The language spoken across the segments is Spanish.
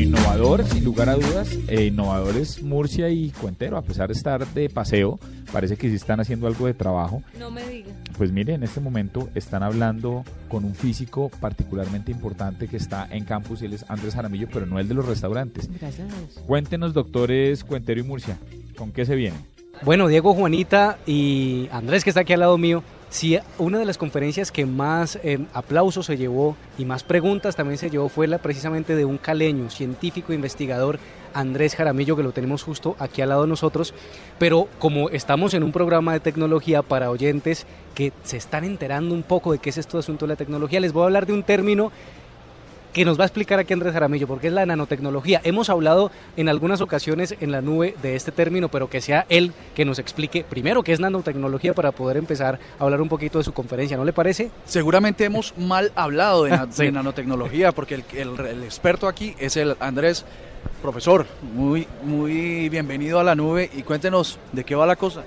Innovador, sin lugar a dudas. Eh, innovadores Murcia y Cuentero, a pesar de estar de paseo, parece que sí están haciendo algo de trabajo. No me diga. Pues mire, en este momento están hablando con un físico particularmente importante que está en campus, y él es Andrés Jaramillo, pero no el de los restaurantes. Gracias. Cuéntenos, doctores Cuentero y Murcia, ¿con qué se vienen? Bueno, Diego, Juanita y Andrés, que está aquí al lado mío, sí, una de las conferencias que más eh, aplausos se llevó y más preguntas también se llevó fue la precisamente de un caleño, científico, investigador, Andrés Jaramillo, que lo tenemos justo aquí al lado de nosotros. Pero como estamos en un programa de tecnología para oyentes que se están enterando un poco de qué es esto de asunto de la tecnología, les voy a hablar de un término que nos va a explicar aquí Andrés Jaramillo, porque es la nanotecnología. Hemos hablado en algunas ocasiones en la nube de este término, pero que sea él que nos explique primero qué es nanotecnología para poder empezar a hablar un poquito de su conferencia, ¿no le parece? Seguramente hemos mal hablado de, na- de nanotecnología, porque el, el- el experto aquí es el Andrés. Profesor, muy, muy bienvenido a la nube y cuéntenos de qué va la cosa.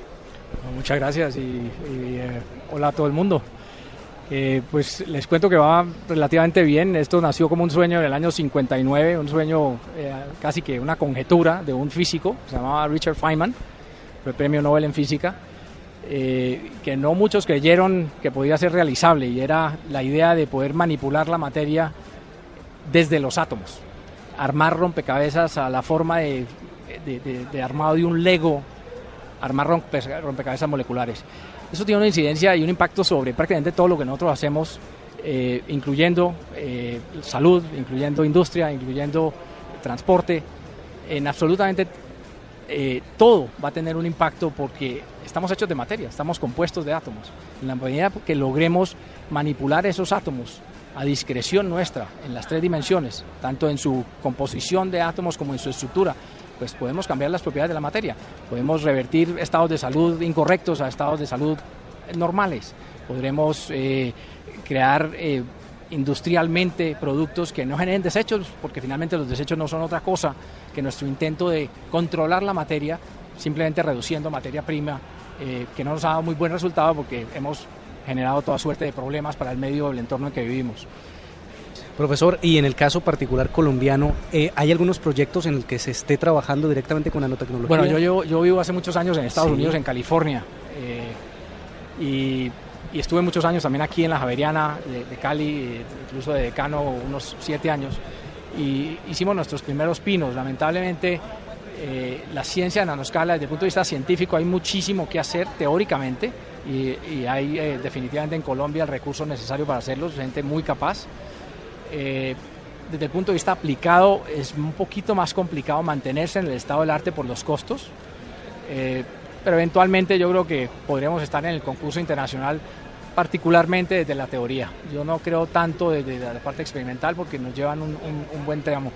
Muchas gracias y, y, eh, hola a todo el mundo. Eh, pues les cuento que va relativamente bien. Esto nació como un sueño en el año 59, un sueño eh, casi que una conjetura de un físico, se llamaba Richard Feynman, fue premio Nobel en física, eh, que no muchos creyeron que podía ser realizable y era la idea de poder manipular la materia desde los átomos, armar rompecabezas a la forma de, armado de un Lego, armar rompe- rompecabezas moleculares. Eso tiene una incidencia y un impacto sobre prácticamente todo lo que nosotros hacemos, eh, incluyendo eh, salud, incluyendo industria, incluyendo transporte, en absolutamente eh, todo va a tener un impacto porque estamos hechos de materia, estamos compuestos de átomos. En la medida que logremos manipular esos átomos a discreción nuestra en las tres dimensiones, tanto en su composición de átomos como en su estructura, pues podemos cambiar las propiedades de la materia. Podemos revertir estados de salud incorrectos a estados de salud normales. Podremos eh, crear eh, industrialmente productos que no generen desechos, porque finalmente los desechos no son otra cosa que nuestro intento de controlar la materia, simplemente reduciendo materia prima, eh, que no nos ha dado muy buen resultado porque hemos generado toda suerte de problemas para el medio del entorno en que vivimos. Profesor, y en el caso particular colombiano, eh, ¿hay algunos proyectos en el que se esté trabajando directamente con nanotecnología? Bueno, yo, yo, yo vivo hace muchos años en Estados Sí. Unidos, en California, eh, y, y estuve muchos años también aquí en la Javeriana de, de Cali, eh, incluso de decano unos siete años, y hicimos nuestros primeros pinos. Lamentablemente, eh, la ciencia de nanoscala, desde el punto de vista científico, hay muchísimo que hacer teóricamente, y, y hay eh, definitivamente en Colombia el recurso necesario para hacerlo, gente muy capaz. Eh, desde el punto de vista aplicado es un poquito más complicado mantenerse en el estado del arte por los costos, eh, pero eventualmente yo creo que podremos estar en el concurso internacional particularmente desde la teoría. Yo no creo tanto desde la parte experimental porque nos llevan un, un- un buen tramo.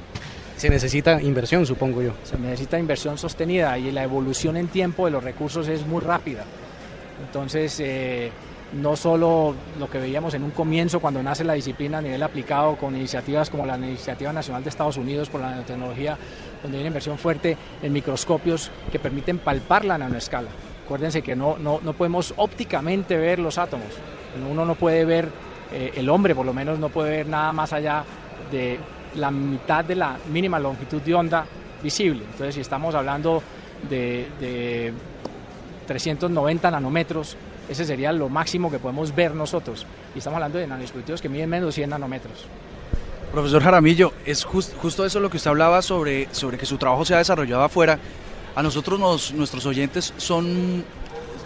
Se necesita inversión, supongo yo. Se necesita inversión sostenida y la evolución en tiempo de los recursos es muy rápida. Entonces, eh, no solo lo que veíamos en un comienzo cuando nace la disciplina a nivel aplicado con iniciativas como la Iniciativa Nacional de Estados Unidos por la nanotecnología, donde hay una inversión fuerte en microscopios que permiten palpar la nanoescala. Acuérdense que no, no, no podemos ópticamente ver los átomos. Uno no puede ver, eh, el hombre por lo menos no puede ver nada más allá de la mitad de la mínima longitud de onda visible. Entonces, si estamos hablando de, de 390 nanómetros, ese sería lo máximo que podemos ver nosotros. Y estamos hablando de nanodispositivos que miden menos de 100 nanómetros. Profesor Jaramillo, es jus- justo eso lo que usted hablaba sobre, sobre que su trabajo se ha desarrollado afuera. A nosotros nos- nuestros oyentes son,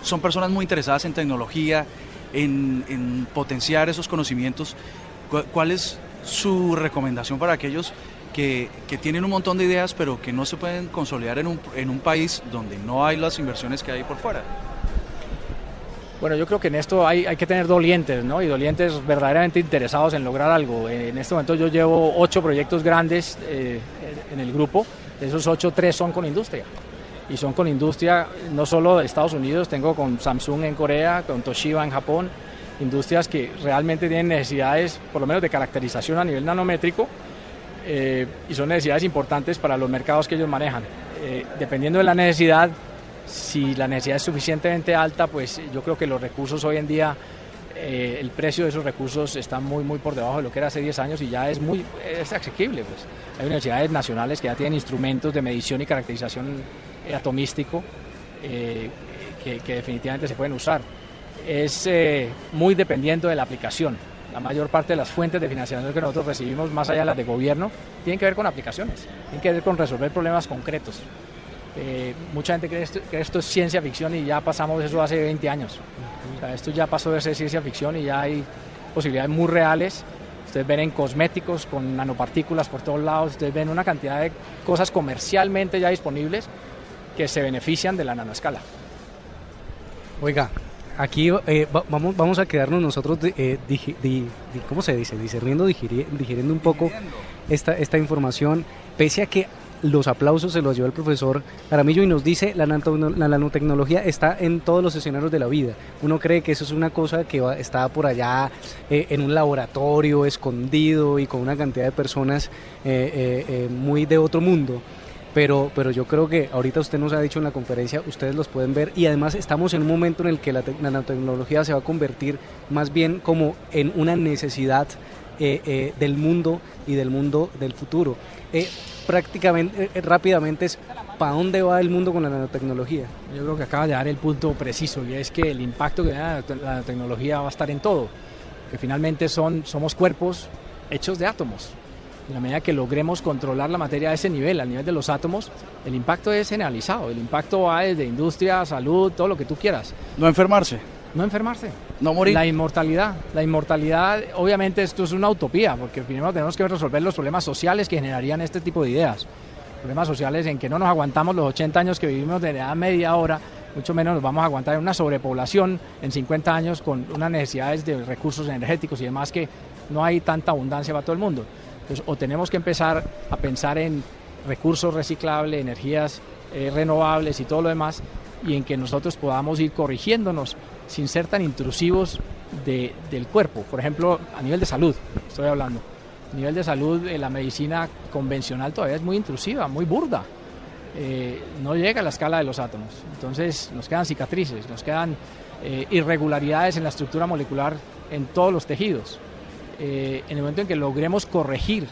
son personas muy interesadas en tecnología, en, en potenciar esos conocimientos. ¿Cu- ¿Cuál es su recomendación para aquellos que, que tienen un montón de ideas pero que no se pueden consolidar en un, en un país donde no hay las inversiones que hay por fuera? Bueno, yo creo que en esto hay, hay que tener dolientes, ¿no? Y dolientes verdaderamente interesados en lograr algo. En este momento yo llevo ocho proyectos grandes eh, en el grupo. De esos ocho, tres son con industria. Y son con industria no solo de Estados Unidos, tengo con Samsung en Corea, con Toshiba en Japón, industrias que realmente tienen necesidades, por lo menos de caracterización a nivel nanométrico, eh, y son necesidades importantes para los mercados que ellos manejan. Eh, dependiendo de la necesidad, si la necesidad es suficientemente alta, pues yo creo que los recursos hoy en día eh, el precio de esos recursos está muy, muy por debajo de lo que era hace 10 años y ya es muy es asequible. Pues. Hay universidades nacionales que ya tienen instrumentos de medición y caracterización atomístico eh, que, que, definitivamente se pueden usar. Es eh, muy dependiente de la aplicación. La mayor parte de las fuentes de financiación que nosotros recibimos, más allá de las de gobierno, tienen que ver con aplicaciones, tienen que ver con resolver problemas concretos. Eh, mucha gente cree esto, que esto es ciencia ficción y ya pasamos eso hace 20 años. O sea, esto ya pasó de ser ciencia ficción y ya hay posibilidades muy reales. Ustedes ven en cosméticos con nanopartículas por todos lados, ustedes ven una cantidad de cosas comercialmente ya disponibles que se benefician de la nanoescala. Oiga, aquí eh, va, vamos, vamos a quedarnos nosotros, eh, digi, di, di, ¿cómo se dice? Discerniendo, digiri, digiriendo un poco esta, esta información, pese a que los aplausos se los llevó el profesor Aramillo y nos dice la, nanotecnología está en todos los escenarios de la vida. Uno cree que eso es una cosa que va, está por allá eh, en un laboratorio escondido y con una cantidad de personas eh, eh, muy de otro mundo. Pero, pero yo creo que ahorita usted nos ha dicho en la conferencia, ustedes los pueden ver y además estamos en un momento en el que la nanotecnología se va a convertir más bien como en una necesidad del mundo y del mundo del futuro. Prácticamente, rápidamente es, ¿para dónde va el mundo con la nanotecnología? Yo creo que acaba de dar el punto preciso y es que el impacto que da la nanotecnología va a estar en todo, que finalmente son, somos cuerpos hechos de átomos. En la medida que logremos controlar la materia a ese nivel, al nivel de los átomos, el impacto es generalizado. El impacto va desde industria, salud, todo lo que tú quieras. No enfermarse. No enfermarse. No morir. La inmortalidad. La inmortalidad, obviamente esto es una utopía, porque primero tenemos que resolver los problemas sociales que generarían este tipo de ideas. Problemas sociales en que no nos aguantamos los 80 años que vivimos de edad media hora, mucho menos nos vamos a aguantar en una sobrepoblación en 50 años con unas necesidades de recursos energéticos y demás que no hay tanta abundancia para todo el mundo. Entonces, o tenemos que empezar a pensar en recursos reciclables, energías eh, renovables y todo lo demás, y en que nosotros podamos ir corrigiéndonos sin ser tan intrusivos de, del cuerpo. Por ejemplo, a nivel de salud, estoy hablando. A nivel de salud, eh, la medicina convencional todavía es muy intrusiva, muy burda. Eh, no llega a la escala de los átomos. Entonces nos quedan cicatrices, nos quedan eh, irregularidades en la estructura molecular en todos los tejidos. Eh, en el momento en que logremos corregir,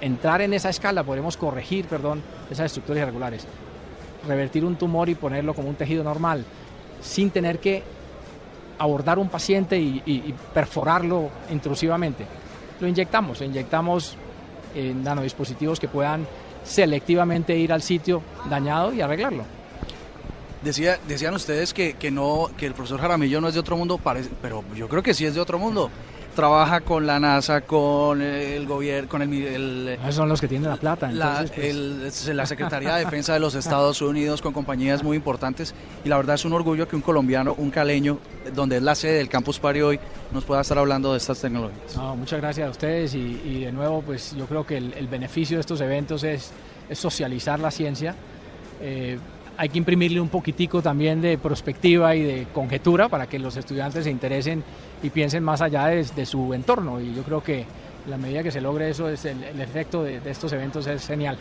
entrar en esa escala, podremos corregir, perdón, esas estructuras irregulares. Revertir un tumor y ponerlo como un tejido normal, sin tener que abordar un paciente y, perforarlo intrusivamente. Lo inyectamos, inyectamos en nanodispositivos que puedan selectivamente ir al sitio dañado y arreglarlo. Decía, decían ustedes que, que, no, que el profesor Jaramillo no es de otro mundo, pero yo creo que sí es de otro mundo. Trabaja con la NASA, con el gobierno, con el... el Esos son los que tienen la plata. La, pues... el, la Secretaría de Defensa de los Estados Unidos, con compañías muy importantes. Y la verdad es un orgullo que un colombiano, un caleño, donde es la sede del Campus Party hoy, nos pueda estar hablando de estas tecnologías. No, muchas gracias a ustedes y, y, de nuevo, pues yo creo que el, el beneficio de estos eventos es, es socializar la ciencia. Eh, hay que imprimirle un poquitico también de perspectiva y de conjetura para que los estudiantes se interesen y piensen más allá de, su entorno. Y yo creo que la medida que se logre eso, es el, el efecto de, de estos eventos es genial.